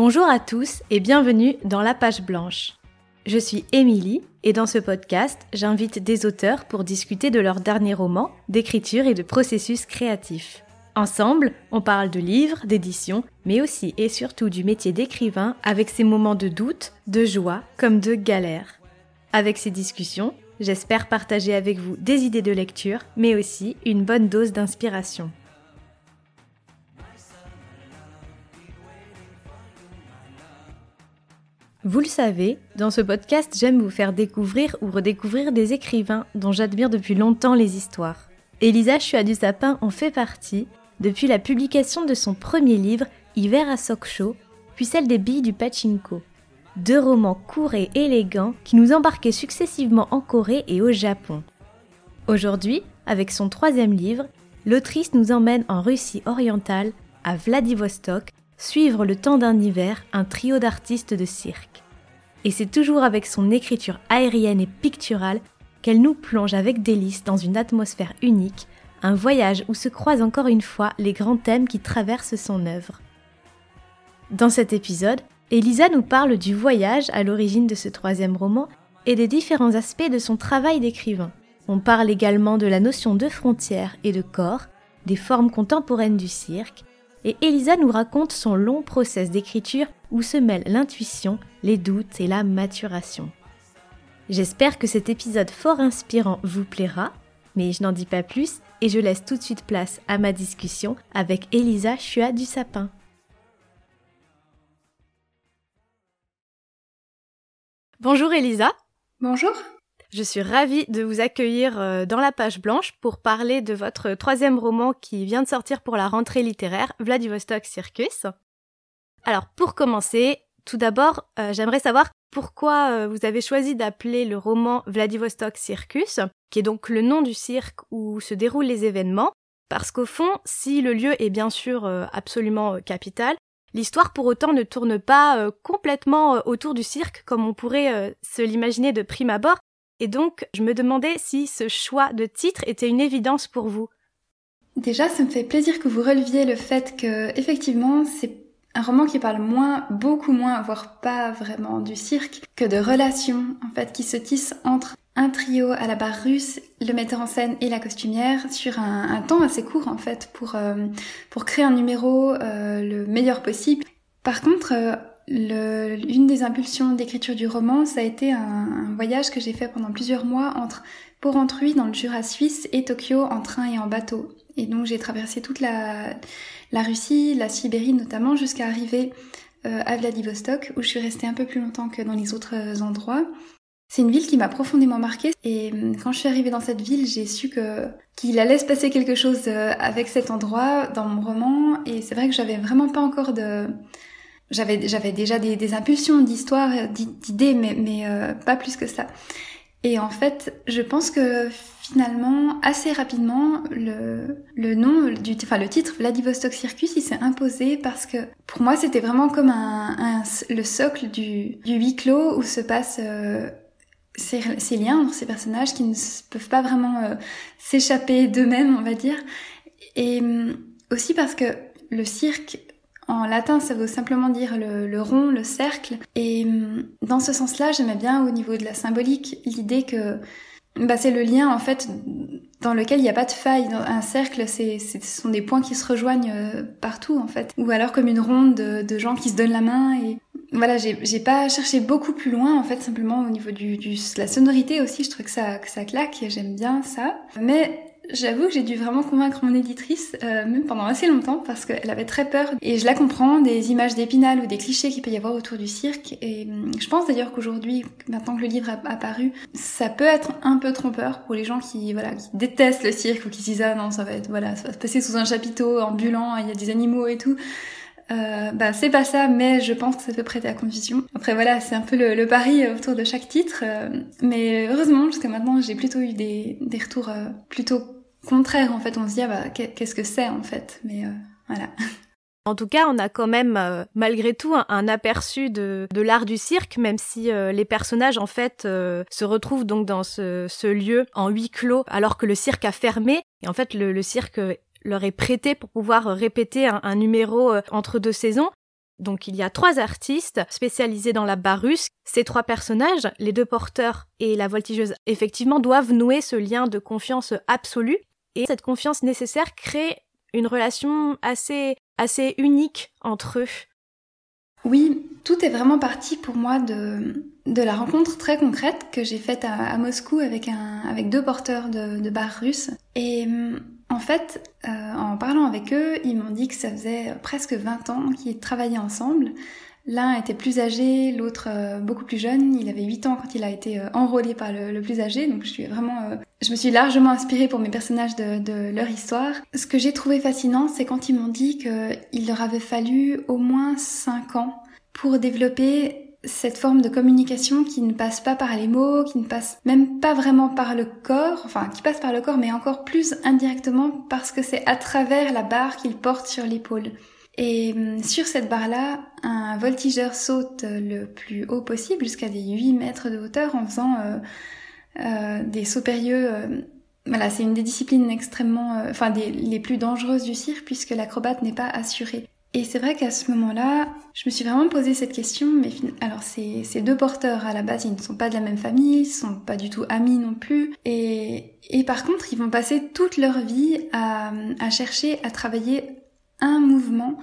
Bonjour à tous et bienvenue dans La Page Blanche. Je suis Émilie et dans ce podcast, j'invite des auteurs pour discuter de leurs derniers romans, d'écriture et de processus créatifs. Ensemble, on parle de livres, d'édition, mais aussi et surtout du métier d'écrivain avec ses moments de doute, de joie comme de galère. Avec ces discussions, j'espère partager avec vous des idées de lecture, mais aussi une bonne dose d'inspiration. Vous le savez, dans ce podcast, j'aime vous faire découvrir ou redécouvrir des écrivains dont j'admire depuis longtemps les histoires. Elisa Chua du Sapin en fait partie depuis la publication de son premier livre, Hiver à Sokcho, puis celle des billes du pachinko. Deux romans courts et élégants qui nous embarquaient successivement en Corée et au Japon. Aujourd'hui, avec son troisième livre, l'autrice nous emmène en Russie orientale, à Vladivostok, suivre le temps d'un hiver un trio d'artistes de cirque. Et c'est toujours avec son écriture aérienne et picturale qu'elle nous plonge avec délice dans une atmosphère unique, un voyage où se croisent encore une fois les grands thèmes qui traversent son œuvre. Dans cet épisode, Elisa nous parle du voyage à l'origine de ce troisième roman et des différents aspects de son travail d'écrivain. On parle également de la notion de frontière et de corps, des formes contemporaines du cirque, et Elisa nous raconte son long process d'écriture où se mêlent l'intuition, les doutes et la maturation. J'espère que cet épisode fort inspirant vous plaira, mais je n'en dis pas plus et je laisse tout de suite place à ma discussion avec Elisa Chua du Sapin. Bonjour Elisa. Bonjour. Je suis ravie de vous accueillir euh, dans la page blanche pour parler de votre troisième roman qui vient de sortir pour la rentrée littéraire, Vladivostok Circus. Alors pour commencer, tout d'abord, euh, j'aimerais savoir pourquoi euh, vous avez choisi d'appeler le roman Vladivostok Circus, qui est donc le nom du cirque où se déroulent les événements, parce qu'au fond, si le lieu est bien sûr absolument capital, l'histoire pour autant ne tourne pas complètement autour du cirque comme on pourrait se l'imaginer de prime abord, et donc, je me demandais si ce choix de titre était une évidence pour vous. Déjà, ça me fait plaisir que vous releviez le fait que, effectivement, c'est un roman qui parle moins, beaucoup moins, voire pas vraiment du cirque, que de relations, en fait, qui se tissent entre un trio à la barre russe, le metteur en scène et la costumière sur un, temps assez court, en fait, pour, euh, créer un numéro euh, le meilleur possible. Par contre, euh, le, une des impulsions d'écriture du roman, ça a été un, voyage que j'ai fait pendant plusieurs mois entre Porrentruy dans le Jura suisse et Tokyo en train et en bateau. Et donc j'ai traversé toute la, la Russie, la Sibérie notamment, jusqu'à arriver euh, à Vladivostok, où je suis restée un peu plus longtemps que dans les autres euh, endroits. C'est une ville qui m'a profondément marquée et euh, quand je suis arrivée dans cette ville, j'ai su que qu'il allait se passer quelque chose euh, avec cet endroit dans mon roman et c'est vrai que j'avais vraiment pas encore de j'avais j'avais déjà des, des impulsions d'histoire, d'idées, mais, mais euh, pas plus que ça. Et en fait, je pense que finalement, assez rapidement, le, le nom, du, enfin le titre Vladivostok Circus, il s'est imposé parce que pour moi, c'était vraiment comme un, un, le socle du, du huis clos où se passent euh, ces, ces, liens entre ces personnages qui ne peuvent pas vraiment euh, s'échapper d'eux-mêmes, on va dire. Et hum, aussi parce que le cirque en latin, ça veut simplement dire le, rond, le cercle. Et hum, dans ce sens-là, j'aimais bien au niveau de la symbolique l'idée que bah, c'est le lien en fait dans lequel il n'y a pas de faille. Un cercle, ce sont des points qui se rejoignent euh, partout en fait. Ou alors comme une ronde de, gens qui se donnent la main et voilà, j'ai, pas cherché beaucoup plus loin en fait, simplement au niveau du, du la sonorité aussi, je trouve que ça, ça claque et j'aime bien ça. Mais J'avoue que j'ai dû vraiment convaincre mon éditrice, euh, même pendant assez longtemps, parce qu'elle avait très peur. Et je la comprends, des images d'épinal ou des clichés qu'il peut y avoir autour du cirque. Et hum, je pense d'ailleurs qu'aujourd'hui, maintenant que le livre a apparu, ça peut être un peu trompeur pour les gens qui, voilà, qui détestent le cirque ou qui se disent ah non, ça va être, voilà, ça va se passer sous un chapiteau ambulant, il y a des animaux et tout. Euh, bah c'est pas ça, mais je pense que ça peut prêter à confusion. Après voilà, c'est un peu le, pari autour de chaque titre, euh, mais heureusement jusqu'à maintenant j'ai plutôt eu des, des retours euh, plutôt contraire en fait. On se dit ah bah qu'est-ce que c'est en fait, mais euh, voilà. En tout cas, on a quand même, euh, malgré tout, un, aperçu de, l'art du cirque, même si euh, les personnages, en fait, se retrouvent donc dans ce, lieu en huis clos, alors que le cirque a fermé. Et en fait, le, cirque leur est prêté pour pouvoir répéter un, numéro entre deux saisons. Donc il y a trois artistes spécialisés dans la barre russe. Ces trois personnages, les deux porteurs et la voltigeuse, effectivement doivent nouer ce lien de confiance absolue. Et cette confiance nécessaire crée une relation assez, assez unique entre eux. Oui, tout est vraiment parti pour moi de, de la rencontre très concrète que j'ai faite à, Moscou avec, un, avec deux porteurs de, bars russes. Et hum, en fait, euh, en parlant avec eux, ils m'ont dit que ça faisait presque 20 ans qu'ils travaillaient ensemble. L'un était plus âgé, l'autre euh, beaucoup plus jeune. Il avait 8 ans quand il a été euh, enrôlé par le, plus âgé. Donc je suis vraiment, je me suis largement inspirée pour mes personnages de, de leur histoire. Ce que j'ai trouvé fascinant, c'est quand ils m'ont dit qu'il leur avait fallu au moins 5 ans pour développer cette forme de communication qui ne passe pas par les mots, qui ne passe même pas vraiment par le corps, enfin qui passe par le corps mais encore plus indirectement parce que c'est à travers la barre qu'il porte sur l'épaule. Et hum, sur cette barre-là, un voltigeur saute le plus haut possible, jusqu'à des 8 mètres de hauteur, en faisant euh, euh, des sauts périlleux. Euh, voilà, c'est une des disciplines extrêmement, enfin des, les plus dangereuses du cirque, puisque l'acrobate n'est pas assuré. Et c'est vrai qu'à ce moment-là, je me suis vraiment posé cette question, mais alors ces, deux porteurs à la base, ils ne sont pas de la même famille, ils sont pas du tout amis non plus, et, et par contre, ils vont passer toute leur vie à, à chercher à travailler un mouvement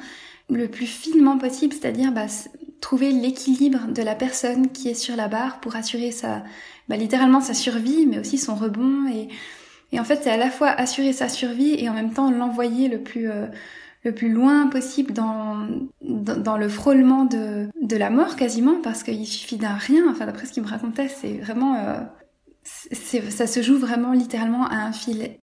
le plus finement possible, c'est-à-dire bah, trouver l'équilibre de la personne qui est sur la barre pour assurer sa, bah, littéralement sa survie, mais aussi son rebond, et, et en fait, c'est à la fois assurer sa survie et en même temps l'envoyer le plus euh, le plus loin possible dans, dans, le frôlement de, de la mort quasiment, parce qu'il suffit d'un rien, enfin d'après ce qu'il me racontait, c'est vraiment... Euh, ça se joue vraiment littéralement à un fil.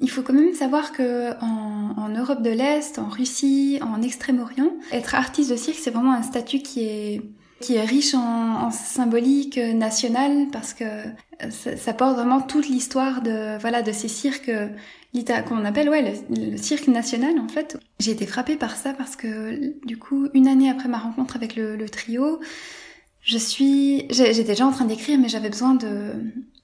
Il faut quand même savoir que en, en Europe de l'Est, en Russie, en Extrême-Orient, être artiste de cirque, c'est vraiment un statut qui est qui est riche en, en symbolique nationale parce que ça, ça porte vraiment toute l'histoire de voilà de ces cirques qu'on appelle ouais le, cirque national en fait. J'ai été frappée par ça parce que du coup une année après ma rencontre avec le, le trio, je suis j'étais déjà en train d'écrire mais j'avais besoin de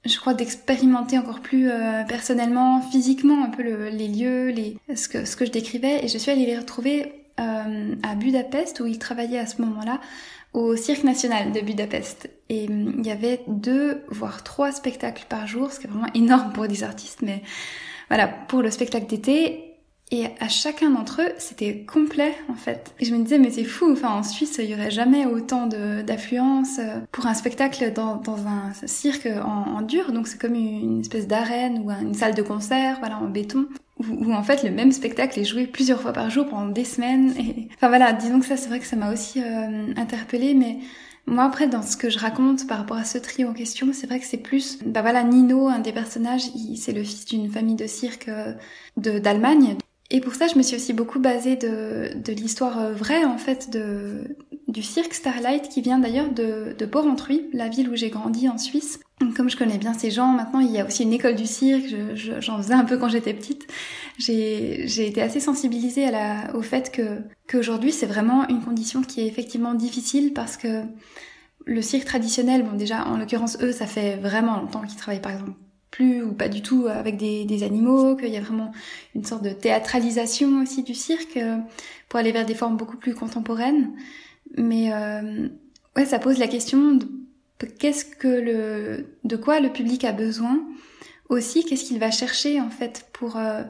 je crois d'expérimenter encore plus euh, personnellement, physiquement un peu le, les lieux, les ce que ce que je décrivais et je suis allée les retrouver euh, à Budapest où ils travaillaient à ce moment-là au Cirque National de Budapest. Et hum, il y avait deux, voire trois spectacles par jour, ce qui est vraiment énorme pour des artistes, mais voilà, pour le spectacle d'été. Et à chacun d'entre eux, c'était complet en fait. Et je me disais, mais c'est fou, enfin en Suisse, il y aurait jamais autant d'affluence euh, pour un spectacle dans, dans un cirque en, dur. Donc c'est comme une espèce d'arène ou une salle de concert, voilà, en béton. Où, en fait le même spectacle est joué plusieurs fois par jour pendant des semaines. Et... Enfin voilà, disons que ça, c'est vrai que ça m'a aussi euh, interpellée, mais moi après dans ce que je raconte par rapport à ce trio en question, c'est vrai que c'est plus bah voilà Nino, un des personnages, c'est le fils d'une famille de cirque euh, de d'Allemagne. Et pour ça, je me suis aussi beaucoup basée de, de l'histoire euh, vraie en fait de du cirque Starlight qui vient d'ailleurs de, de Porrentruy, la ville où j'ai grandi en Suisse. Comme je connais bien ces gens, maintenant il y a aussi une école du cirque, j'en faisais un peu quand j'étais petite. J'ai été assez sensibilisée à la, au fait que qu'aujourd'hui c'est vraiment une condition qui est effectivement difficile parce que le cirque traditionnel, bon déjà en l'occurrence eux ça fait vraiment longtemps qu'ils travaillent par exemple plus ou pas du tout avec des, des animaux, qu'il y a vraiment une sorte de théâtralisation aussi du cirque euh, pour aller vers des formes beaucoup plus contemporaines. Mais euh, ouais, ça pose la question de qu'est-ce que le, de quoi le public a besoin, aussi qu'est-ce qu'il va chercher en fait pour euh,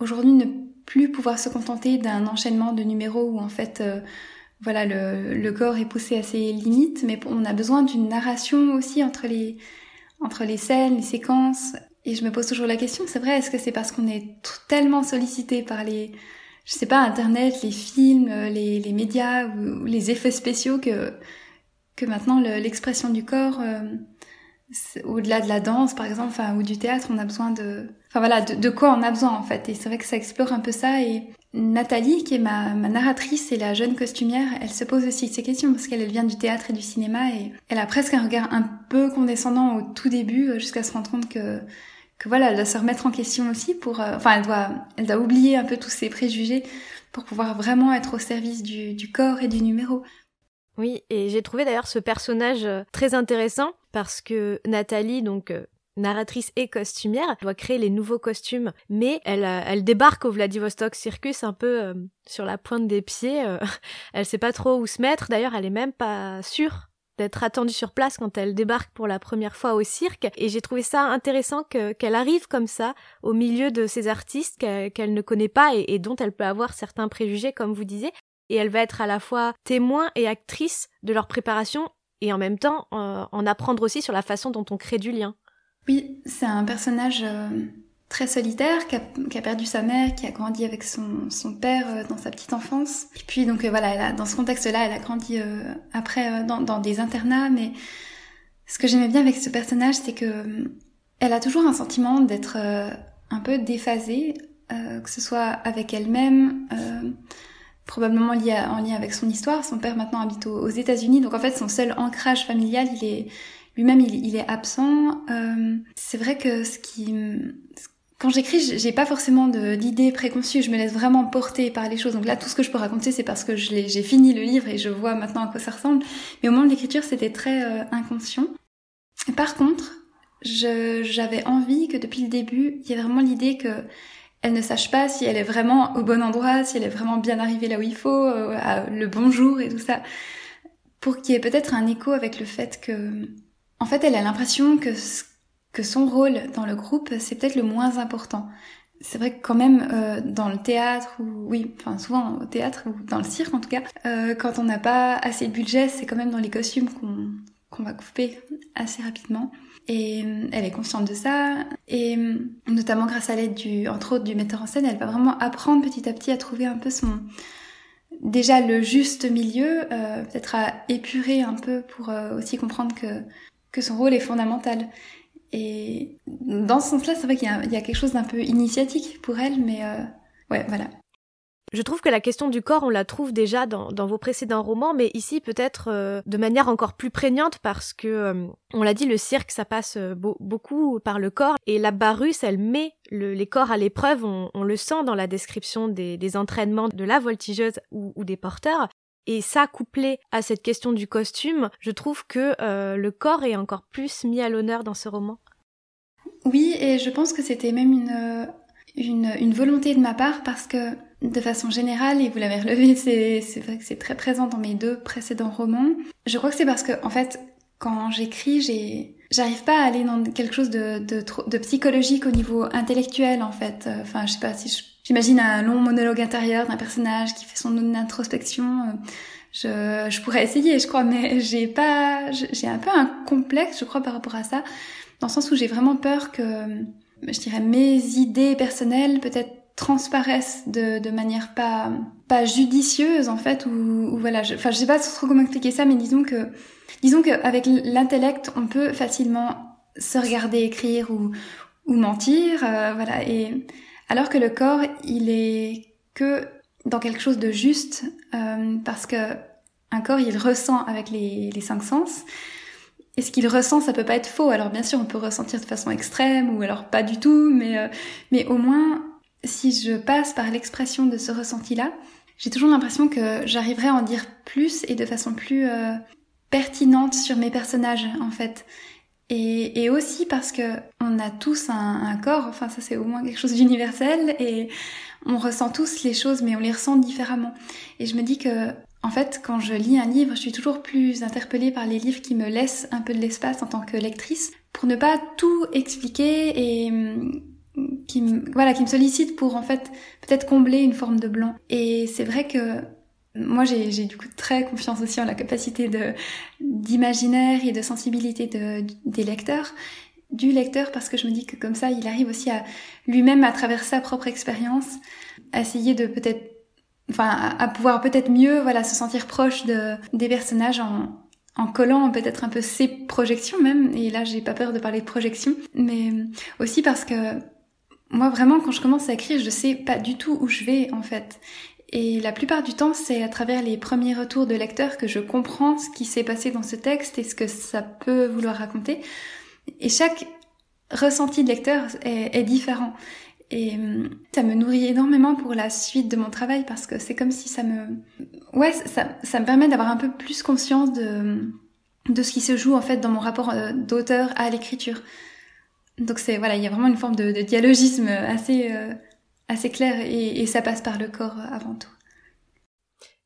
aujourd'hui ne plus pouvoir se contenter d'un enchaînement de numéros où en fait euh, voilà le, le, corps est poussé à ses limites, mais on a besoin d'une narration aussi entre les entre les scènes, les séquences. Et je me pose toujours la question, c'est vrai, est-ce que c'est parce qu'on est tellement sollicité par les je sais pas, Internet, les films, les, les médias ou les effets spéciaux que que maintenant l'expression du corps, euh, au-delà de la danse par exemple, ou du théâtre, on a besoin de, enfin voilà, de, quoi on a besoin en fait. Et c'est vrai que ça explore un peu ça. Et Nathalie, qui est ma, ma narratrice et la jeune costumière, elle se pose aussi ces questions parce qu'elle vient du théâtre et du cinéma et elle a presque un regard un peu condescendant au tout début euh, jusqu'à se rendre compte que que voilà, elle doit se remettre en question aussi pour, euh, enfin, elle doit, elle doit oublier un peu tous ses préjugés pour pouvoir vraiment être au service du, du corps et du numéro. Oui, et j'ai trouvé d'ailleurs ce personnage euh, très intéressant parce que Nathalie, donc, narratrice et costumière, elle doit créer les nouveaux costumes, mais elle, euh, elle débarque au Vladivostok Circus un peu euh, sur la pointe des pieds. Euh, elle sait pas trop où se mettre. D'ailleurs, elle est même pas sûre d'être attendue sur place quand elle débarque pour la première fois au cirque. Et j'ai trouvé ça intéressant qu'elle arrive comme ça au milieu de ces artistes qu'elle ne connaît pas et, et, dont elle peut avoir certains préjugés, comme vous disiez. Et elle va être à la fois témoin et actrice de leur préparation et en même temps en apprendre aussi sur la façon dont on crée du lien. Oui, c'est un personnage euh, très solitaire qui a, perdu sa mère, qui a grandi avec son, père euh, dans sa petite enfance. Et puis donc euh, voilà, dans ce contexte-là, elle a grandi après dans, dans, des internats. Mais ce que j'aimais bien avec ce personnage, c'est que elle a toujours un sentiment d'être un peu déphasée, que ce soit avec elle-même probablement lié en lien avec son histoire. Son père maintenant habite aux, aux États-Unis, donc en fait son seul ancrage familial, il est lui-même il, est absent. Euh, c'est vrai que ce qui quand j'écris, j'ai pas forcément d'idées préconçues, je me laisse vraiment porter par les choses. Donc là, tout ce que je peux raconter, c'est parce que j'ai fini le livre et je vois maintenant à quoi ça ressemble. Mais au moment de l'écriture, c'était très euh, inconscient. par contre, j'avais envie que depuis le début, il y ait vraiment l'idée que elle ne sache pas si elle est vraiment au bon endroit, si elle est vraiment bien arrivée là où il faut, euh, le bonjour et tout ça, pour qu'il y ait peut-être un écho avec le fait que en fait, elle a l'impression que, que son rôle dans le groupe, c'est peut-être le moins important. C'est vrai que quand même euh, dans le théâtre ou oui, enfin souvent au théâtre ou dans le cirque en tout cas, euh, quand on n'a pas assez de budget, c'est quand même dans les costumes qu'on qu'on va couper assez rapidement. Et euh, elle est consciente de ça. Et notamment grâce à l'aide du, entre autres, du metteur en scène, elle va vraiment apprendre petit à petit à trouver un peu son, déjà le juste milieu, peut-être à épurer un peu pour aussi comprendre que que son rôle est fondamental. Et dans ce sens-là, c'est vrai qu'il y, a quelque chose d'un peu initiatique pour elle, mais euh, ouais, voilà. Je trouve que la question du corps, on la trouve déjà dans, vos précédents romans, mais ici peut-être euh, de manière encore plus prégnante parce que, euh, on l'a dit, le cirque, ça passe beaucoup par le corps, et la Barusse, elle met le, les corps à l'épreuve, on, le sent dans la description des, entraînements de la voltigeuse ou des porteurs, et ça, couplé à cette question du costume, je trouve que euh, le corps est encore plus mis à l'honneur dans ce roman. Oui, et je pense que c'était même une, une, une, volonté de ma part parce que de façon générale, et vous l'avez relevé, c'est vrai que c'est très présent dans mes deux précédents romans. Je crois que c'est parce que, en fait, quand j'écris, j'ai, j'arrive pas à aller dans quelque chose de, de, de, psychologique au niveau intellectuel, en fait. Enfin, je sais pas si je J'imagine un long monologue intérieur d'un personnage qui fait son introspection. Je, je pourrais essayer, je crois, mais j'ai pas, j'ai un peu un complexe, je crois, par rapport à ça, dans le sens où j'ai vraiment peur que, je dirais, mes idées personnelles peut-être transparaissent de, de manière pas, pas judicieuse en fait, ou, ou voilà, je, enfin, je sais pas trop comment expliquer ça, mais disons que, disons qu'avec l'intellect, on peut facilement se regarder écrire ou, ou mentir, euh, voilà, et alors que le corps, il est que dans quelque chose de juste, euh, parce que un corps, il ressent avec les, cinq sens. Et ce qu'il ressent, ça peut pas être faux. Alors bien sûr, on peut ressentir de façon extrême ou alors pas du tout, mais euh, au moins, si je passe par l'expression de ce ressenti-là, j'ai toujours l'impression que j'arriverai à en dire plus et de façon plus euh, pertinente sur mes personnages en fait. Et, et, aussi parce que on a tous un, un corps, enfin ça c'est au moins quelque chose d'universel et on ressent tous les choses mais on les ressent différemment. Et je me dis que en fait quand je lis un livre, je suis toujours plus interpellée par les livres qui me laissent un peu de l'espace en tant que lectrice pour ne pas tout expliquer et qui me, voilà qui me sollicite pour en fait peut-être combler une forme de blanc. Et c'est vrai que moi, j'ai du coup très confiance aussi en la capacité d'imaginaire et de sensibilité de, des lecteurs, du lecteur, parce que je me dis que comme ça, il arrive aussi à lui-même, à travers sa propre expérience, essayer de peut-être, enfin, à, pouvoir peut-être mieux, voilà, se sentir proche de des personnages en en collant peut-être un peu ses projections même. Et là, j'ai pas peur de parler de projections, mais aussi parce que moi vraiment quand je commence à écrire, je sais pas du tout où je vais en fait. Et la plupart du temps, c'est à travers les premiers retours de lecteurs que je comprends ce qui s'est passé dans ce texte et ce que ça peut vouloir raconter. Et chaque ressenti de lecteur est, différent. Et hum, ça me nourrit énormément pour la suite de mon travail parce que c'est comme si ça me... Ouais, ça, ça me permet d'avoir un peu plus conscience de, de ce qui se joue en fait dans mon rapport euh, d'auteur à l'écriture. Donc c'est voilà, il y a vraiment une forme de, dialogisme assez assez clair et, ça passe par le corps avant tout.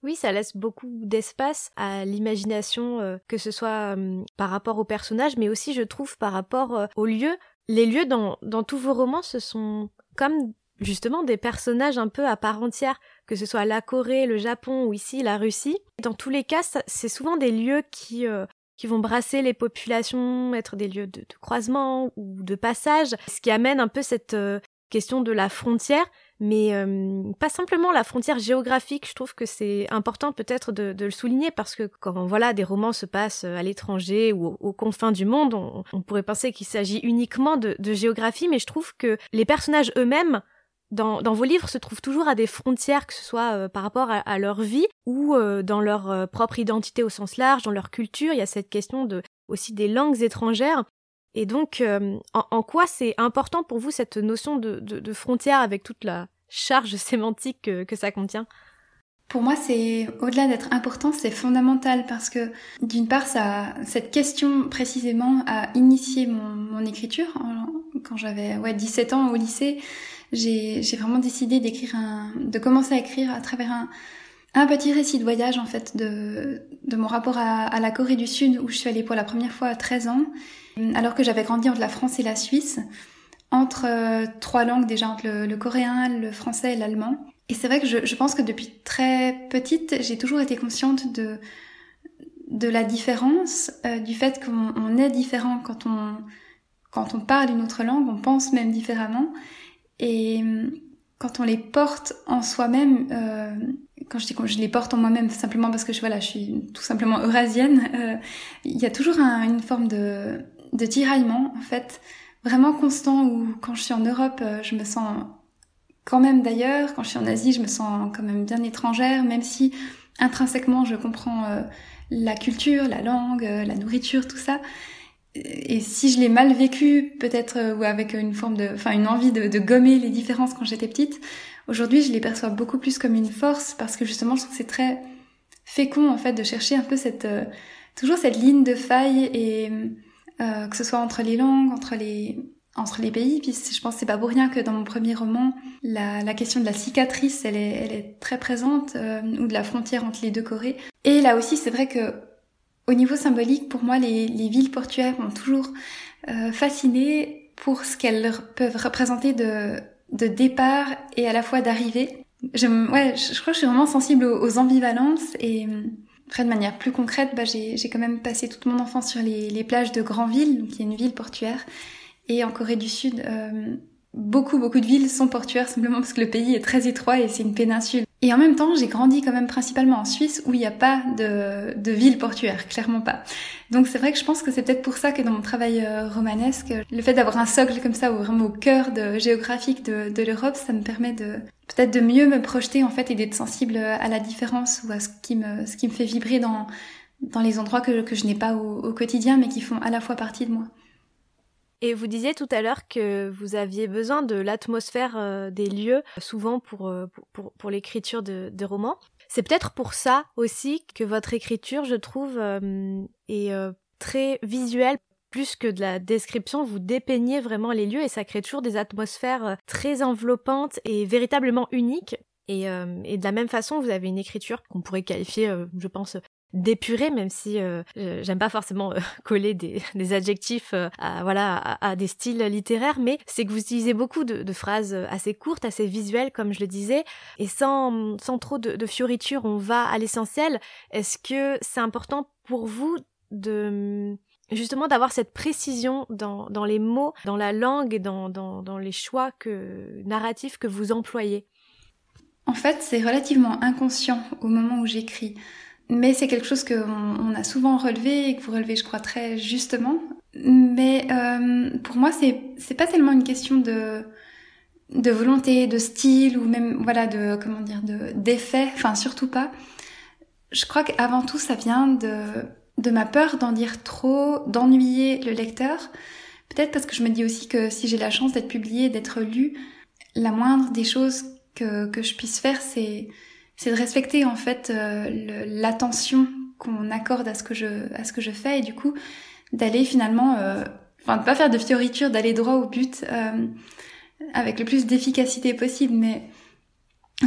Oui, ça laisse beaucoup d'espace à l'imagination, que ce soit par rapport aux personnages, mais aussi, je trouve, par rapport aux lieux. Les lieux dans, dans tous vos romans, ce sont comme justement des personnages un peu à part entière, que ce soit la Corée, le Japon ou ici la Russie. Dans tous les cas, c'est souvent des lieux qui, euh, qui vont brasser les populations, être des lieux de, croisement ou de passage, ce qui amène un peu cette euh, question de la frontière, mais euh, pas simplement la frontière géographique. Je trouve que c'est important peut-être de, le souligner parce que quand voilà des romans se passent à l'étranger ou aux, confins du monde, on, pourrait penser qu'il s'agit uniquement de, de géographie, mais je trouve que les personnages eux-mêmes dans, vos livres se trouvent toujours à des frontières, que ce soit euh, par rapport à, leur vie ou euh, dans leur euh, propre identité au sens large, dans leur culture. Il y a cette question de aussi des langues étrangères. Et donc, en, quoi c'est important pour vous cette notion de, frontière avec toute la charge sémantique que, ça contient? Pour moi, c'est au-delà d'être important, c'est fondamental parce que d'une part, cette question précisément a initié mon, écriture. Quand j'avais ouais 17 ans au lycée j'ai vraiment décidé d'écrire de commencer à écrire à travers un, petit récit de voyage en fait de, mon rapport à, la Corée du Sud où je suis allée pour la première fois à 13 ans, alors que j'avais grandi entre la France et la Suisse, entre euh, trois langues déjà, entre le, coréen, le français et l'allemand. Et c'est vrai que je, pense que depuis très petite, j'ai toujours été consciente de, la différence, euh, du fait qu'on est différent quand on, quand on parle une autre langue, on pense même différemment. Et hum, quand on les porte en soi-même, euh, quand je dis que je les porte en moi-même simplement parce que je, voilà, je suis tout simplement eurasienne, euh, il y a toujours une forme de, de tiraillement, en fait, vraiment constant où quand je suis en Europe, euh, je me sens quand même d'ailleurs, quand je suis en Asie, je me sens quand même bien étrangère, même si intrinsèquement je comprends euh, la culture, la langue, la nourriture, tout ça. Et si je l'ai mal vécu, peut-être euh, ou avec une forme de, enfin une envie de, de gommer les différences quand j'étais petite, aujourd'hui je les perçois beaucoup plus comme une force parce que justement je trouve que c'est très fécond en fait de chercher un peu cette euh, toujours cette ligne de faille et euh, que ce soit entre les langues, entre les entre les pays. Puis je pense que c'est pas pour rien que dans mon premier roman, la, la question de la cicatrice, elle est, elle est très présente, euh, ou de la frontière entre les deux Corées. Et là aussi, c'est vrai que au niveau symbolique, pour moi, les, villes portuaires m'ont toujours euh, fasciné pour ce qu'elles peuvent représenter de, de départ et à la fois d'arrivée. Je, ouais, je, crois que je suis vraiment sensible aux, ambivalences et après de manière plus concrète, bah, j'ai quand même passé toute mon enfance sur les, les plages de Granville, qui est une ville portuaire, et en Corée du Sud, euh, beaucoup beaucoup de villes sont portuaires simplement parce que le pays est très étroit et c'est une péninsule. Et en même temps, j'ai grandi quand même principalement en Suisse où il n'y a pas de, de ville portuaire, clairement pas. Donc c'est vrai que je pense que c'est peut-être pour ça que dans mon travail euh, romanesque, le fait d'avoir un socle comme ça, ou vraiment au cœur de, géographique de, de l'Europe, ça me permet de peut-être de mieux me projeter en fait et d'être sensible à la différence ou à ce qui me, ce qui me fait vibrer dans, dans les endroits que, je n'ai pas au quotidien mais qui font à la fois partie de moi. Et vous disiez tout à l'heure que vous aviez besoin de l'atmosphère euh, des lieux, souvent pour, euh, pour, pour, l'écriture de, de, romans. C'est peut-être pour ça aussi que votre écriture, je trouve, euh, est très visuelle. Plus que de la description, vous dépeignez vraiment les lieux et ça crée toujours des atmosphères très enveloppantes et véritablement uniques. Et, et, de la même façon, vous avez une écriture qu'on pourrait qualifier, je pense, d'épuré, même si euh, j'aime pas forcément euh, coller des, adjectifs euh, à, voilà, à, des styles littéraires, mais c'est que vous utilisez beaucoup de, phrases assez courtes, assez visuelles, comme je le disais, et sans, sans trop de, de fioritures, on va à l'essentiel. Est-ce que c'est important pour vous de justement d'avoir cette précision dans, dans les mots, dans la langue et dans, dans, dans les choix que, narratifs que vous employez? En fait, c'est relativement inconscient au moment où j'écris mais c'est quelque chose qu'on on a souvent relevé et que vous relevez, je crois, très justement. Mais euh, pour moi, c'est c'est pas tellement une question de de volonté, de style ou même voilà de comment dire de d'effet. Enfin, surtout pas. Je crois qu'avant tout, ça vient de de ma peur d'en dire trop, d'ennuyer le lecteur. Peut-être parce que je me dis aussi que si j'ai la chance d'être publiée, d'être lue, la moindre des choses que que je puisse faire, c'est c'est de respecter en fait euh, l'attention qu'on accorde à ce que je à ce que je fais et du coup d'aller finalement euh, enfin de pas faire de fioritures, d'aller droit au but euh, avec le plus d'efficacité possible. Mais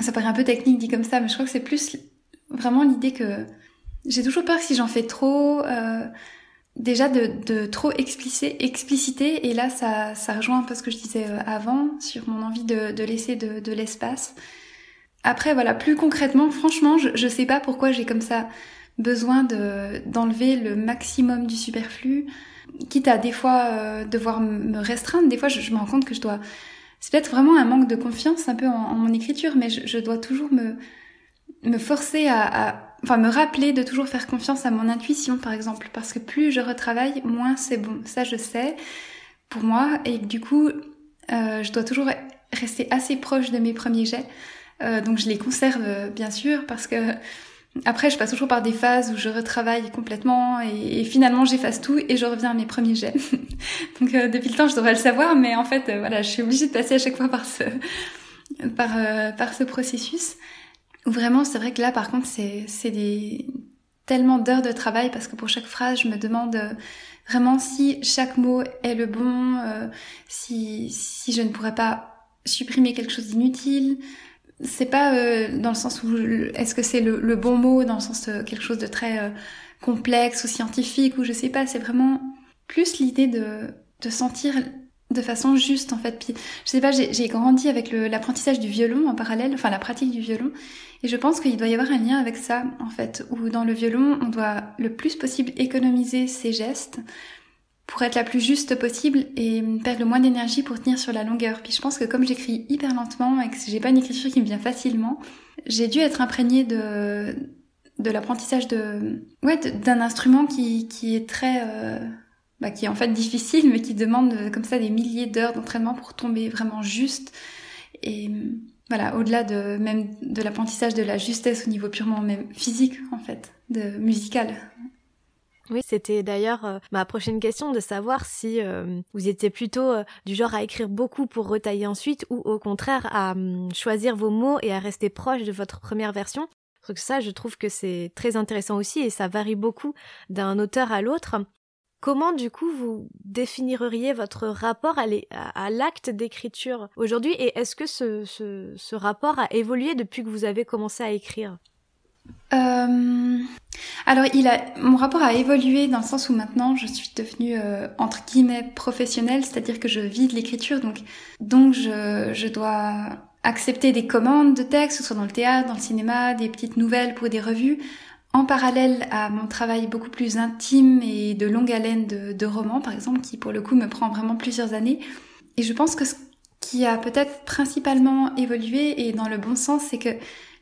ça paraît un peu technique dit comme ça, mais je crois que c'est plus vraiment l'idée que j'ai toujours peur que si j'en fais trop, déjà de, de trop expliciter, expliciter, et là ça, ça rejoint un peu ce que je disais avant sur mon envie de, de laisser de l'espace. Après voilà, plus concrètement, franchement, je, je sais pas pourquoi j'ai comme ça besoin de d'enlever le maximum du superflu, quitte à des fois euh, devoir me restreindre. Des fois, je, je, me rends compte que je dois. C'est peut-être vraiment un manque de confiance un peu en, en mon écriture, mais je, je, dois toujours me me forcer à, à enfin me rappeler de toujours faire confiance à mon intuition par exemple parce que plus je retravaille moins c'est bon ça je sais pour moi et du coup euh, je dois toujours rester assez proche de mes premiers jets euh, donc je les conserve euh, bien sûr parce que après je passe toujours par des phases où je retravaille complètement et, finalement j'efface tout et je reviens à mes premiers jets donc euh, depuis le temps je devrais le savoir mais en fait euh, voilà je suis obligée de passer à chaque fois par ce par par ce processus Vraiment, c'est vrai que là, par contre, c'est c'est des tellement d'heures de travail parce que pour chaque phrase, je me demande vraiment si chaque mot est le bon, si si je ne pourrais pas supprimer quelque chose d'inutile. C'est pas euh, dans le sens où est-ce que c'est le, bon mot dans le sens de quelque chose de très euh, complexe ou scientifique ou je sais pas. C'est vraiment plus l'idée de de sentir de façon juste en fait. Puis je sais pas, j'ai grandi avec l'apprentissage du violon en parallèle, enfin la pratique du violon, et je pense qu'il doit y avoir un lien avec ça en fait, où dans le violon on doit le plus possible économiser ses gestes pour être la plus juste possible et perdre le moins d'énergie pour tenir sur la longueur. Puis je pense que comme j'écris hyper lentement et que j'ai pas une écriture qui me vient facilement, j'ai dû être imprégnée de de l'apprentissage de ouais d'un instrument qui qui est très euh, bah, qui est en fait difficile, mais qui demande comme ça des milliers d'heures d'entraînement pour tomber vraiment juste. Et voilà, au-delà de même de l'apprentissage de la justesse au niveau purement même physique en fait, de musical. Oui, c'était d'ailleurs euh, ma prochaine question de savoir si vous étiez plutôt du genre à écrire beaucoup pour retailler ensuite ou au contraire à hum, choisir vos mots et à rester proche de votre première version. Parce que ça, je trouve que c'est très intéressant aussi et ça varie beaucoup d'un auteur à l'autre. Comment du coup vous définiriez votre rapport à l'acte d'écriture aujourd'hui et est-ce que ce, rapport a évolué depuis que vous avez commencé à écrire? Euh... Alors, mon rapport a évolué dans le sens où maintenant je suis devenue euh, entre guillemets professionnelle, c'est-à-dire que je vis de l'écriture, donc je dois accepter des commandes de textes, que ce soit dans le théâtre, dans le cinéma, des petites nouvelles pour des revues en parallèle à mon travail beaucoup plus intime et de longue haleine de, de romans, par exemple, qui pour le coup me prend vraiment plusieurs années. Et je pense que ce qui a peut-être principalement évolué et dans le bon sens, c'est que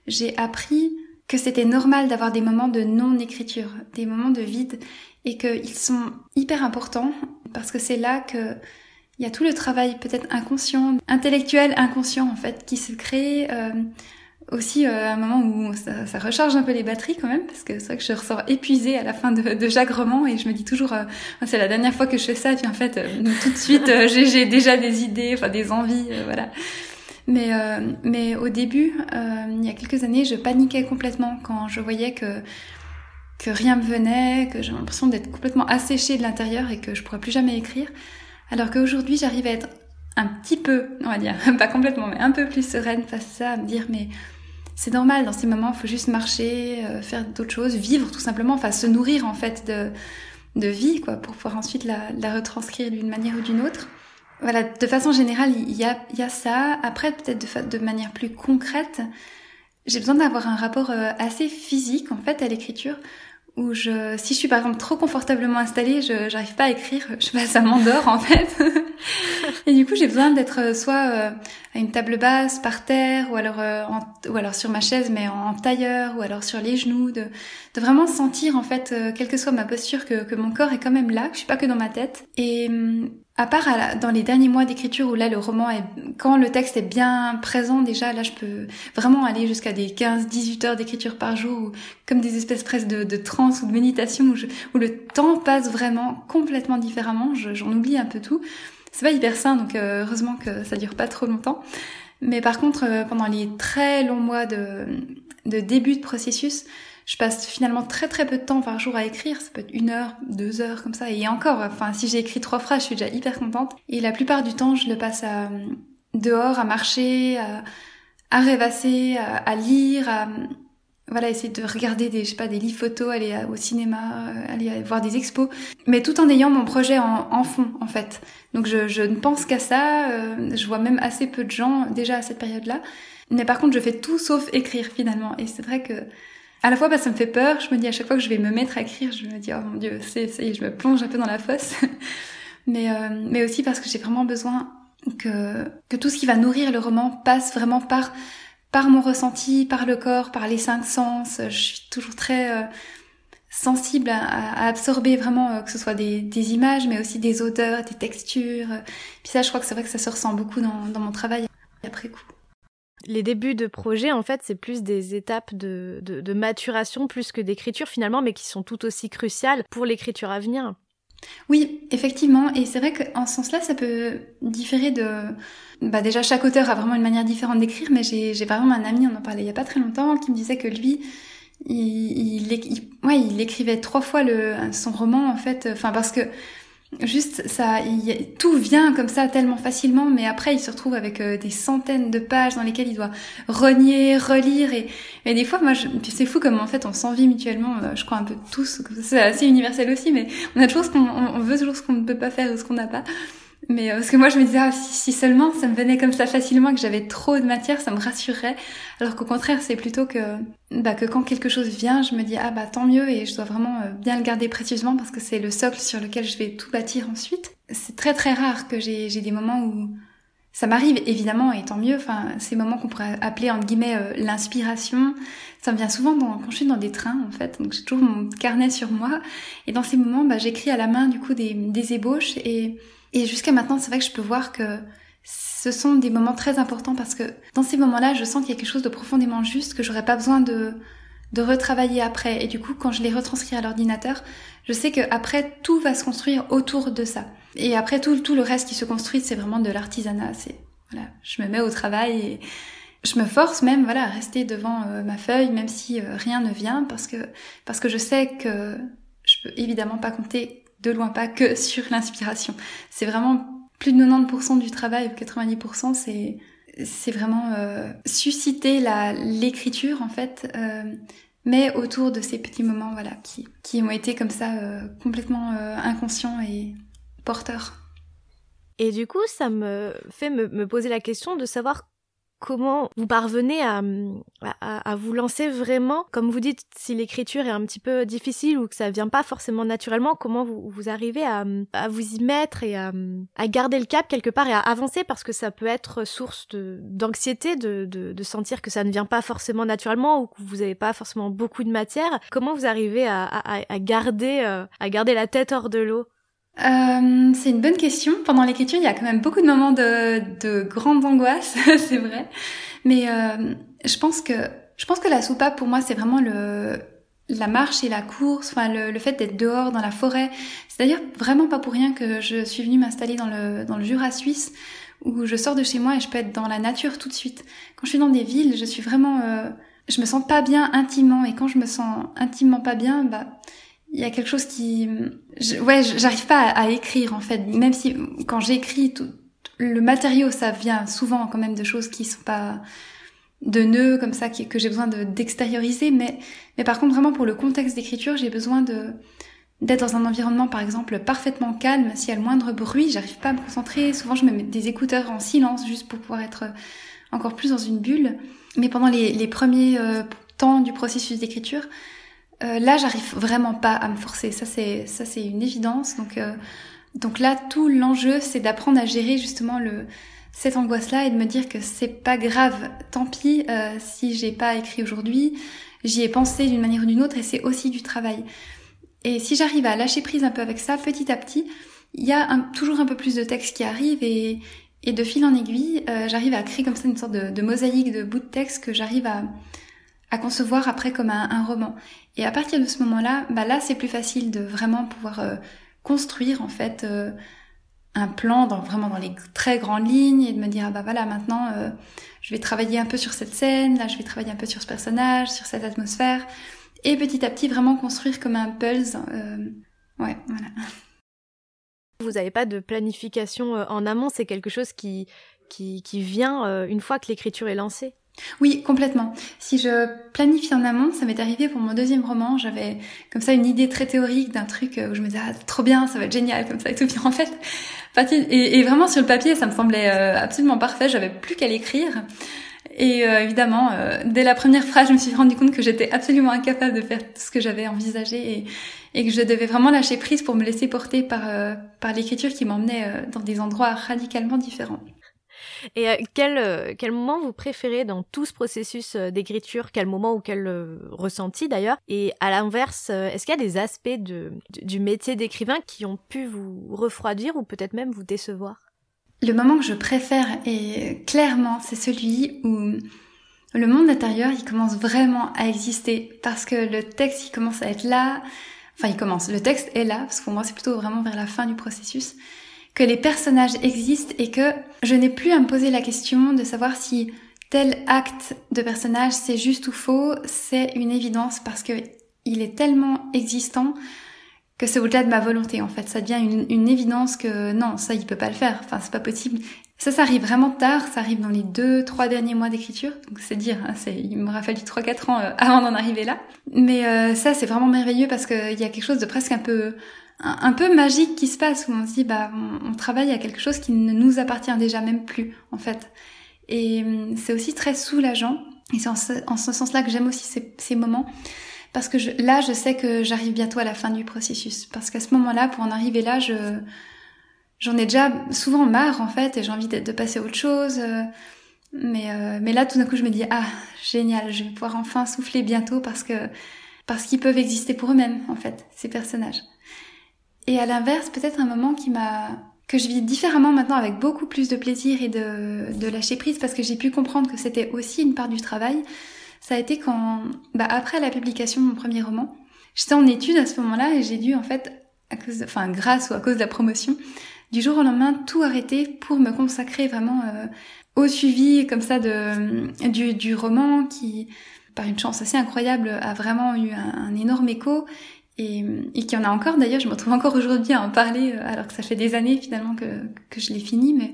j'ai appris que c'était normal d'avoir des moments de non-écriture, des moments de vide, et qu'ils sont hyper importants parce que c'est là que il y a tout le travail peut-être inconscient, intellectuel inconscient en fait, qui se crée. Euh, aussi euh, un moment où ça, ça, recharge un peu les batteries quand même, parce que c'est vrai que je ressors épuisée à la fin de, de chaque et je me dis toujours, euh, c'est la dernière fois que je fais ça, puis en fait, euh, tout de suite, euh, j'ai déjà des idées, enfin des envies, voilà. Mais, mais au début, il y a quelques années, je paniquais complètement quand je voyais que que rien me venait, que j'ai l'impression d'être complètement asséchée de l'intérieur et que je pourrais plus jamais écrire. Alors qu'aujourd'hui, j'arrive à être un petit peu, on va dire, pas complètement, mais un peu plus sereine face à ça, à me dire mais c'est normal, dans ces moments, il faut juste marcher, euh, faire d'autres choses, vivre tout simplement, enfin se nourrir en fait de, de vie, quoi, pour pouvoir ensuite la retranscrire d'une manière ou d'une autre. Voilà, de façon générale, il y a, y a ça. Après, peut-être de, de manière plus concrète, j'ai besoin d'avoir un rapport euh, assez physique en fait à l'écriture où je, si je suis par exemple trop confortablement installée, je j'arrive pas à écrire, je sais pas, ça m'endort en fait. et du coup, j'ai besoin d'être euh, soit euh, à une table basse, par terre, ou alors euh, ou alors sur ma chaise, mais en, tailleur, ou alors sur les genoux, de, de vraiment sentir en fait, quelle que soit ma posture, que, que mon corps est quand même là, que je suis pas que dans ma tête. Et à part dans les derniers mois d'écriture où là le roman est quand le texte est bien présent déjà là je peux vraiment aller jusqu'à des 15-18 heures d'écriture par jour ou comme des espèces presque de, de transe ou de méditation où, le temps passe vraiment complètement différemment. J'en oublie un peu tout. C'est pas hyper sain donc euh, heureusement que ça dure pas trop longtemps. Mais par contre euh, pendant les très longs mois de début de processus je passe finalement très très peu de temps par jour à écrire, ça peut être une heure, deux heures comme ça, et encore, enfin si j'ai écrit trois phrases, je suis déjà hyper contente. Et la plupart du temps, je le passe à, dehors, à marcher, à, à rêvasser, à, lire, à voilà, essayer de regarder des, je sais pas, des livres photos, aller au cinéma, euh, aller voir des expos, mais tout en ayant mon projet en, en fond, en fait. Donc je, je ne pense qu'à ça, euh, je vois même assez peu de gens déjà à cette période-là. Mais par contre, je fais tout sauf écrire finalement. Et c'est vrai que à la fois, bah, ça me fait peur. Je me dis à chaque fois que je vais me mettre à écrire, je me dis, oh mon dieu, c'est, je me plonge un peu dans la fosse. mais, euh, mais aussi parce que j'ai vraiment besoin que, que tout ce qui va nourrir le roman passe vraiment par, par mon ressenti, par le corps, par les cinq sens. Je suis toujours très euh, sensible à, absorber vraiment, euh, que ce soit des, des, images, mais aussi des odeurs, des textures. Puis ça, je crois que c'est vrai que ça se ressent beaucoup dans, dans mon travail après coup. Les débuts de projet, en fait, c'est plus des étapes de, maturation plus que d'écriture finalement, mais qui sont tout aussi cruciales pour l'écriture à venir. Oui, effectivement, et c'est vrai qu'en ce sens-là, ça peut différer de... Bah déjà, chaque auteur a vraiment une manière différente d'écrire, mais j'ai vraiment un ami, on en parlait il y a pas très longtemps, qui me disait que lui, il, il, ouais, il écrivait trois fois le, son roman, en fait, enfin parce que Juste, ça, tout vient comme ça tellement facilement, mais après il se retrouve avec euh, des centaines de pages dans lesquelles il doit renier, relire, et, et des fois, moi, c'est fou comme en fait on s'envie mutuellement. Euh, je crois un peu tous, c'est assez universel aussi, mais on a toujours ce qu'on, on veut toujours ce qu'on ne peut pas faire ou ce qu'on n'a pas. Mais euh, parce que moi je me disais ah, si, seulement ça me venait comme ça facilement que j'avais trop de matière ça me rassurerait. Alors qu'au contraire c'est plutôt que bah que quand quelque chose vient je me dis ah bah tant mieux et je dois vraiment euh, bien le garder précieusement parce que c'est le socle sur lequel je vais tout bâtir ensuite. C'est très très rare que j'ai j'ai des moments où ça m'arrive évidemment et tant mieux. Enfin ces moments qu'on pourrait appeler entre guillemets euh, l'inspiration ça me vient souvent dans, quand je suis dans des trains en fait. Donc j'ai toujours mon carnet sur moi. Et dans ces moments bah j'écris à la main du coup des des ébauches et et jusqu'à maintenant, c'est vrai que je peux voir que ce sont des moments très importants parce que dans ces moments-là, je sens qu'il y a quelque chose de profondément juste que j'aurais pas besoin de, de retravailler après. Et du coup, quand je les retranscris à l'ordinateur, je sais que après tout va se construire autour de ça. Et après tout, tout le reste qui se construit, c'est vraiment de l'artisanat. C'est voilà, je me mets au travail et je me force même voilà à rester devant euh, ma feuille même si euh, rien ne vient parce que parce que je sais que je peux évidemment pas compter de loin pas que sur l'inspiration. C'est vraiment plus de 90% du travail, ou 90%, c'est c'est vraiment euh, susciter la l'écriture en fait, euh, mais autour de ces petits moments voilà qui qui ont été comme ça euh, complètement inconscients et porteurs. Et du coup, ça me fait me poser la question de savoir comment vous parvenez à, à, vous lancer vraiment? Comme vous dites, si l'écriture est un petit peu difficile ou que ça vient pas forcément naturellement, comment vous, vous arrivez à, à, vous y mettre et à, à, garder le cap quelque part et à avancer? Parce que ça peut être source d'anxiété de, de, de, sentir que ça ne vient pas forcément naturellement ou que vous n'avez pas forcément beaucoup de matière. Comment vous arrivez à, à garder, euh, à garder la tête hors de l'eau? Euh, c'est une bonne question. Pendant l'écriture, il y a quand même beaucoup de moments de, de grande angoisse, c'est vrai. Mais euh, je pense que je pense que la soupape pour moi c'est vraiment le la marche et la course, enfin le, le fait d'être dehors dans la forêt. C'est d'ailleurs vraiment pas pour rien que je suis venue m'installer dans le dans le Jura suisse où je sors de chez moi et je peux être dans la nature tout de suite. Quand je suis dans des villes, je suis vraiment euh, je me sens pas bien intimement et quand je me sens intimement pas bien, bah il y a quelque chose qui ouais j'arrive pas à, écrire en fait. Même si quand j'écris tout le matériau ça vient souvent quand même de choses qui sont pas de nœuds comme ça que j'ai besoin de d'extérioriser. Mais mais par contre vraiment pour le contexte d'écriture j'ai besoin de d'être dans un environnement par exemple parfaitement calme. S'il y a le moindre bruit j'arrive pas à me concentrer. Souvent je me mets des écouteurs en silence juste pour pouvoir être encore plus dans une bulle. Mais pendant les, premiers euh, temps du processus d'écriture euh, là, j'arrive vraiment pas à me forcer. Ça, c'est ça, c'est une évidence. Donc, euh, donc là, tout l'enjeu, c'est d'apprendre à gérer justement le cette angoisse-là et de me dire que c'est pas grave. Tant pis euh, si j'ai pas écrit aujourd'hui. J'y ai pensé d'une manière ou d'une autre et c'est aussi du travail. Et si j'arrive à lâcher prise un peu avec ça, petit à petit, il y a toujours un peu plus de texte qui arrive et, et de fil en aiguille, j'arrive à créer comme ça une sorte de, de mosaïque de bouts de texte que j'arrive à, à concevoir après comme un, roman. Et à partir de ce moment-là, bah là c'est plus facile de vraiment pouvoir euh, construire en fait euh, un plan dans vraiment dans les très grandes lignes et de me dire ah bah voilà maintenant euh, je vais travailler un peu sur cette scène, là je vais travailler un peu sur ce personnage, sur cette atmosphère. et petit à petit vraiment construire comme un pulse. ouais, voilà. Vous n'avez pas de planification en amont, c'est quelque chose qui, qui vient une fois que l'écriture est lancée? Oui, complètement. Si je planifie en amont, ça m'est arrivé pour mon deuxième roman, j'avais comme ça une idée très théorique d'un truc où je me disais ah, trop bien, ça va être génial comme ça et tout. Puis en fait, et, vraiment sur le papier, ça me semblait euh, absolument parfait. J'avais plus qu'à l'écrire. Et euh, évidemment, euh, dès la première phrase, je me suis rendu compte que j'étais absolument incapable de faire ce que j'avais envisagé et, et, que je devais vraiment lâcher prise pour me laisser porter par, par l'écriture qui m'emmenait dans des endroits radicalement différents. Et euh, quel, euh, quel moment vous préférez dans tout ce processus euh, d'écriture? Quel moment ou quel ressenti d'ailleurs? Et à l'inverse, est-ce qu'il y a des aspects de, du métier d'écrivain qui ont pu vous refroidir ou peut-être même vous décevoir? Le moment que je préfère, et clairement, c'est celui où le monde intérieur, il commence vraiment à exister parce que le texte, il commence à être là. Enfin, il commence. Le texte est là, parce que pour moi, c'est plutôt vraiment vers la fin du processus que les personnages existent et que je n'ai plus à me poser la question de savoir si tel acte de personnage c'est juste ou faux, c'est une évidence parce que il est tellement existant que c'est au-delà de ma volonté en fait. Ça devient une, évidence que non, ça il peut pas le faire. Enfin, c'est pas possible. Ça, ça arrive vraiment tard. Ça arrive dans les deux, trois derniers mois d'écriture. Donc c'est dire, hein, il m'aura fallu trois, quatre ans euh, avant d'en arriver là. Mais euh, ça, c'est vraiment merveilleux parce qu'il y a quelque chose de presque un peu un, peu magique qui se passe où on se dit bah on, travaille à quelque chose qui ne nous appartient déjà même plus en fait. Et hum, c'est aussi très soulageant. Et c'est en ce, sens-là que j'aime aussi ces, moments. Parce que je, là, je sais que j'arrive bientôt à la fin du processus. Parce qu'à ce moment-là, pour en arriver là, je j'en ai déjà souvent marre en fait et j'ai envie de, de, passer à autre chose. Euh, mais, euh, mais là, tout d'un coup, je me dis ah génial, je vais pouvoir enfin souffler bientôt parce que parce qu'ils peuvent exister pour eux-mêmes en fait ces personnages. Et à l'inverse, peut-être un moment qui m'a que je vis différemment maintenant avec beaucoup plus de plaisir et de, lâcher prise parce que j'ai pu comprendre que c'était aussi une part du travail. Ça a été quand, bah, après la publication de mon premier roman, j'étais en études à ce moment-là et j'ai dû en fait, enfin grâce ou à cause de la promotion, du jour au lendemain tout arrêter pour me consacrer vraiment euh, au suivi comme ça du, roman qui, par une chance assez incroyable, a vraiment eu un énorme écho et, et qu'il y en a encore. D'ailleurs, je me retrouve encore aujourd'hui à en parler euh, alors que ça fait des années finalement que, que je l'ai fini, mais,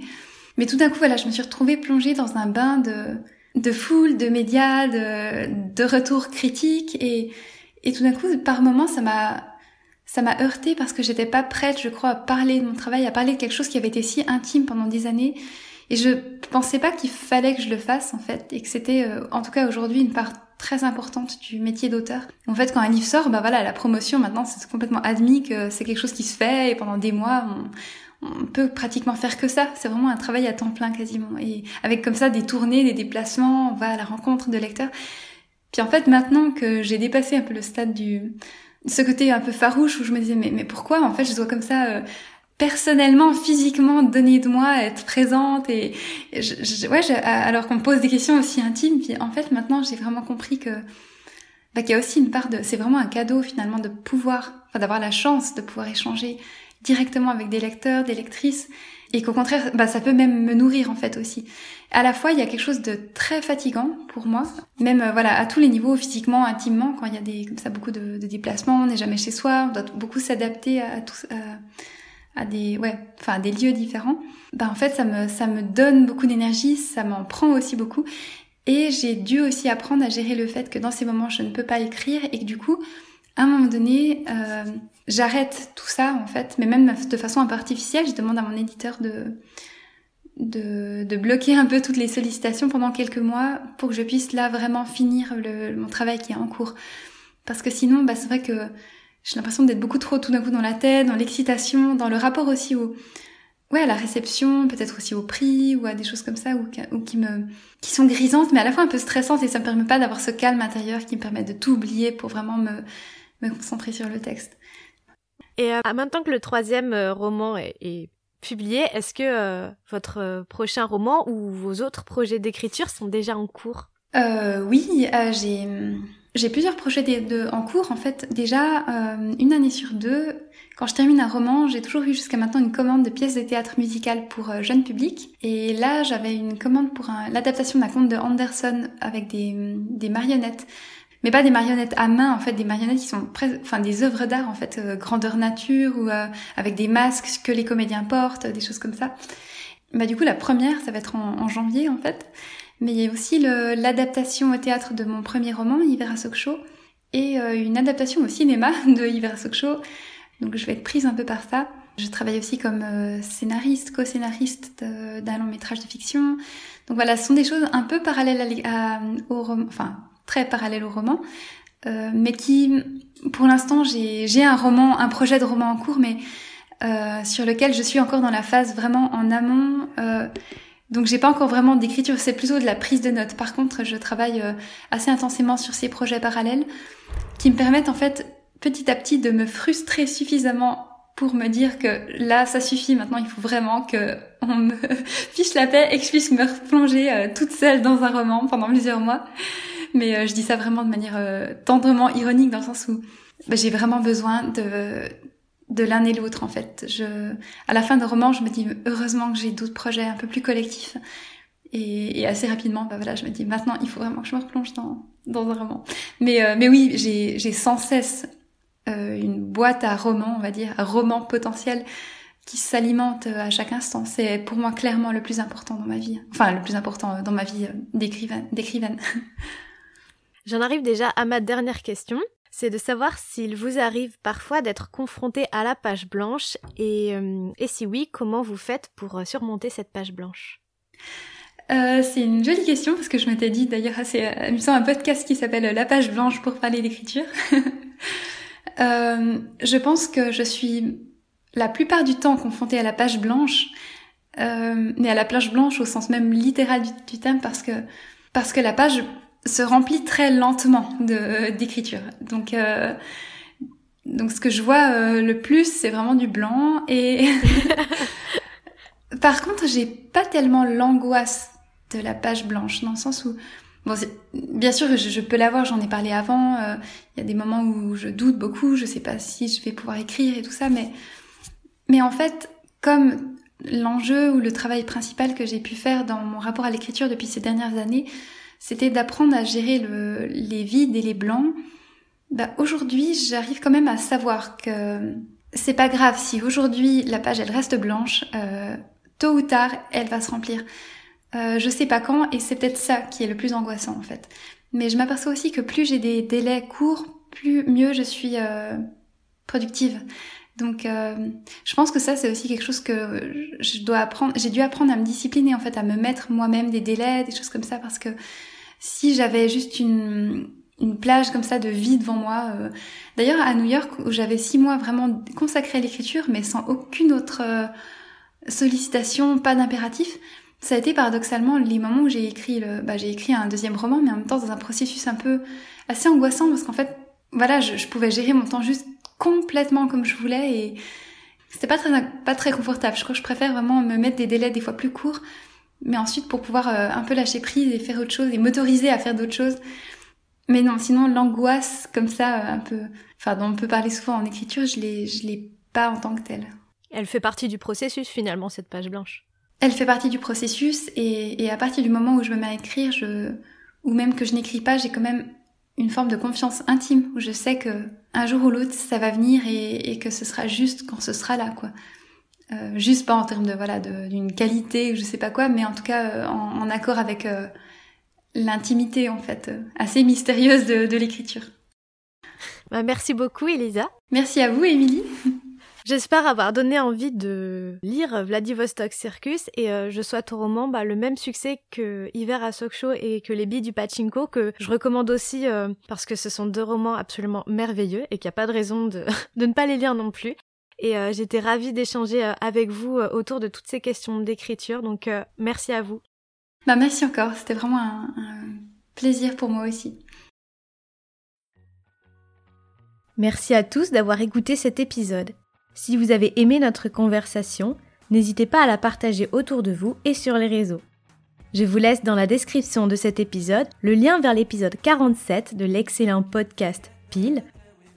mais tout d'un coup voilà, je me suis retrouvée plongée dans un bain de, de foule, de médias, de, de retours critiques. Et, et tout d'un coup par moments ça m'a ça m'a heurté parce que j'étais pas prête, je crois, à parler de mon travail, à parler de quelque chose qui avait été si intime pendant des années. Et je pensais pas qu'il fallait que je le fasse en fait, et que c'était, euh, en tout cas aujourd'hui, une part très importante du métier d'auteur. En fait, quand un livre sort, bah voilà, la promotion maintenant, c'est complètement admis que c'est quelque chose qui se fait et pendant des mois, on, on peut pratiquement faire que ça. C'est vraiment un travail à temps plein quasiment. Et avec comme ça des tournées, des déplacements, on va à la rencontre de lecteurs. Puis en fait, maintenant que j'ai dépassé un peu le stade du ce côté un peu farouche où je me disais mais mais pourquoi? En fait je dois comme ça euh, personnellement, physiquement donner de moi, être présente et, je, ouais, alors qu'on me pose des questions aussi intimes. Puis en fait, maintenant, j'ai vraiment compris que bah, qu'il y a aussi une part de, c'est vraiment un cadeau finalement de pouvoir, enfin d'avoir la chance de pouvoir échanger directement avec des lecteurs, des lectrices, et qu'au contraire, bah, ça peut même me nourrir en fait aussi. À la fois, il y a quelque chose de très fatigant pour moi, même euh, voilà à tous les niveaux, physiquement, intimement, quand il y a des comme ça beaucoup de, de déplacements, on n'est jamais chez soi, on doit beaucoup s'adapter à, tout. À, à des ouais enfin des lieux différents bah en fait ça me ça me donne beaucoup d'énergie ça m'en prend aussi beaucoup. Et j'ai dû aussi apprendre à gérer le fait que dans ces moments je ne peux pas écrire et que du coup à un moment donné euh, j'arrête tout ça en fait. Mais même de façon un peu artificielle je demande à mon éditeur de de, de bloquer un peu toutes les sollicitations pendant quelques mois pour que je puisse là vraiment finir le, mon travail qui est en cours. Parce que sinon bah c'est vrai que j'ai l'impression d'être beaucoup trop tout d'un coup dans la tête, dans l'excitation, dans le rapport aussi au, ouais, à la réception, peut-être aussi au prix ou à des choses comme ça ou, ou, qui me, qui sont grisantes, mais à la fois un peu stressantes et ça me permet pas d'avoir ce calme intérieur qui me permet de tout oublier pour vraiment me, me concentrer sur le texte. Et euh, maintenant que le troisième euh, roman est, est publié, est-ce que euh, votre euh, prochain roman ou vos autres projets d'écriture sont déjà en cours? Euh, Oui, j'ai j'ai plusieurs projets en cours. En fait, déjà, euh, une année sur deux, quand je termine un roman, j'ai toujours eu jusqu'à maintenant une commande de pièces de théâtre musical pour euh, jeune public. Et là, j'avais une commande pour l'adaptation d'un conte de Anderson avec des, marionnettes. mais pas des marionnettes à main, en fait, des marionnettes qui sont presque, enfin, des œuvres d'art, en fait, euh, grandeur nature ou euh, avec des masques que les comédiens portent, des choses comme ça. Bah, du coup, la première, ça va être en, janvier, en fait. Mais il y a aussi l'adaptation au théâtre de mon premier roman, Hiver à Sokcho, et euh, une adaptation au cinéma de Hiver à Sokcho. Donc, je vais être prise un peu par ça. Je travaille aussi comme scénariste, co-scénariste d'un long métrage de fiction. Donc voilà, ce sont des choses un peu parallèles à, au roman, enfin très parallèle au roman, euh, mais qui, pour l'instant, j'ai un roman, un projet de roman en cours, mais euh, sur lequel je suis encore dans la phase vraiment en amont. Donc j'ai pas encore vraiment d'écriture, c'est plutôt de la prise de notes. Par contre, je travaille euh, assez intensément sur ces projets parallèles qui me permettent en fait petit à petit de me frustrer suffisamment pour me dire que là ça suffit maintenant il faut vraiment que on me fiche la paix et que je puisse me replonger euh, toute seule dans un roman pendant plusieurs mois mais euh, je dis ça vraiment de manière tendrement ironique dans le sens où bah, j'ai vraiment besoin de de l'un et l'autre en fait. Je, à la fin de roman, je me dis heureusement que j'ai d'autres projets un peu plus collectifs. Et, et, assez rapidement, bah voilà, je me dis maintenant il faut vraiment que je me replonge dans, dans un roman. Mais, euh, mais oui, j'ai, sans cesse euh, une boîte à romans, on va dire, à romans potentiels qui s'alimente à chaque instant. C'est pour moi clairement le plus important dans ma vie. Enfin, le plus important dans ma vie d'écrivaine. d'écrivaine. J'en arrive déjà à ma dernière question. C'est de savoir s'il vous arrive parfois d'être confronté à la page blanche et, euh, si oui, comment vous faites pour euh, surmonter cette page blanche? Euh, c'est une jolie question parce que je m'étais dit d'ailleurs assez amusant un podcast qui s'appelle La page blanche pour parler d'écriture. je pense que je suis la plupart du temps confrontée à la page blanche, mais à la page blanche au sens même littéral du, du terme parce que parce que la page se remplit très lentement de d'écriture. Donc euh, donc ce que je vois euh, le plus c'est vraiment du blanc et par contre j'ai pas tellement l'angoisse de la page blanche dans le sens où bon bien sûr je, je peux l'avoir j'en ai parlé avant euh, il y a des moments où je doute beaucoup je sais pas si je vais pouvoir écrire et tout ça mais mais en fait comme l'enjeu ou le travail principal que j'ai pu faire dans mon rapport à l'écriture depuis ces dernières années c'était d'apprendre à gérer le, les vides et les blancs. Bah, aujourd'hui, j'arrive quand même à savoir que c'est pas grave si aujourd'hui la page elle reste blanche, euh, tôt ou tard elle va se remplir. Euh, je sais pas quand et c'est peut-être ça qui est le plus angoissant en fait. Mais je m'aperçois aussi que plus j'ai des délais courts, plus mieux je suis euh, productive. Donc, euh, je pense que ça, c'est aussi quelque chose que je dois apprendre. J'ai dû apprendre à me discipliner, en fait, à me mettre moi-même des délais, des choses comme ça, parce que si j'avais juste une, une plage comme ça de vie devant moi. Euh, d'ailleurs, à New York, où j'avais six mois vraiment consacrés à l'écriture, mais sans aucune autre euh, sollicitation, pas d'impératif, ça a été paradoxalement les moments où j'ai écrit le, bah, j'ai écrit un deuxième roman, mais en même temps dans un processus un peu assez angoissant parce qu'en fait, voilà, je pouvais gérer mon temps juste complètement comme je voulais et c'était pas très pas très confortable. Je crois que je préfère vraiment me mettre des délais des fois plus courts, mais ensuite pour pouvoir euh, un peu lâcher prise et faire autre chose et m'autoriser à faire d'autres choses. Mais non, sinon l'angoisse comme ça euh, un peu, enfin dont on peut parler souvent en écriture, je l'ai je l'ai pas en tant que telle. Elle fait partie du processus finalement cette page blanche. Elle fait partie du processus et, et à partir du moment où je me mets à écrire, je ou même que je n'écris pas, j'ai quand même une forme de confiance intime où je sais que un jour ou l'autre ça va venir et, et, que ce sera juste quand ce sera là quoi. Euh, juste pas en termes de voilà d'une qualité ou je sais pas quoi, mais en tout cas euh, en, en, accord avec euh, l'intimité en fait euh, assez mystérieuse de, de l'écriture. Bah, merci beaucoup Elisa. Merci à vous Émilie. J'espère avoir donné envie de lire Vladivostok Circus et euh, je souhaite au roman bah, le même succès que Hiver à Sokcho et que Les billes du pachinko que je recommande aussi euh, parce que ce sont deux romans absolument merveilleux et qu'il n'y a pas de raison de, de ne pas les lire non plus. Et euh, j'étais ravie d'échanger avec vous autour de toutes ces questions d'écriture, donc merci à vous. Bah merci encore, c'était vraiment un, un plaisir pour moi aussi. Merci à tous d'avoir écouté cet épisode. Si vous avez aimé notre conversation, n'hésitez pas à la partager autour de vous et sur les réseaux. Je vous laisse dans la description de cet épisode le lien vers l'épisode 47 de l'excellent podcast Pile,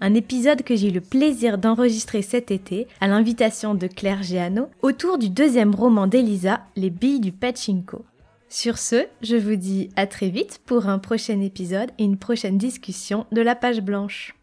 un épisode que j'ai eu le plaisir d'enregistrer cet été à l'invitation de Claire Géano autour du deuxième roman d'Elisa, Les billes du pachinko. Sur ce, je vous dis à très vite pour un prochain épisode et une prochaine discussion de la page blanche.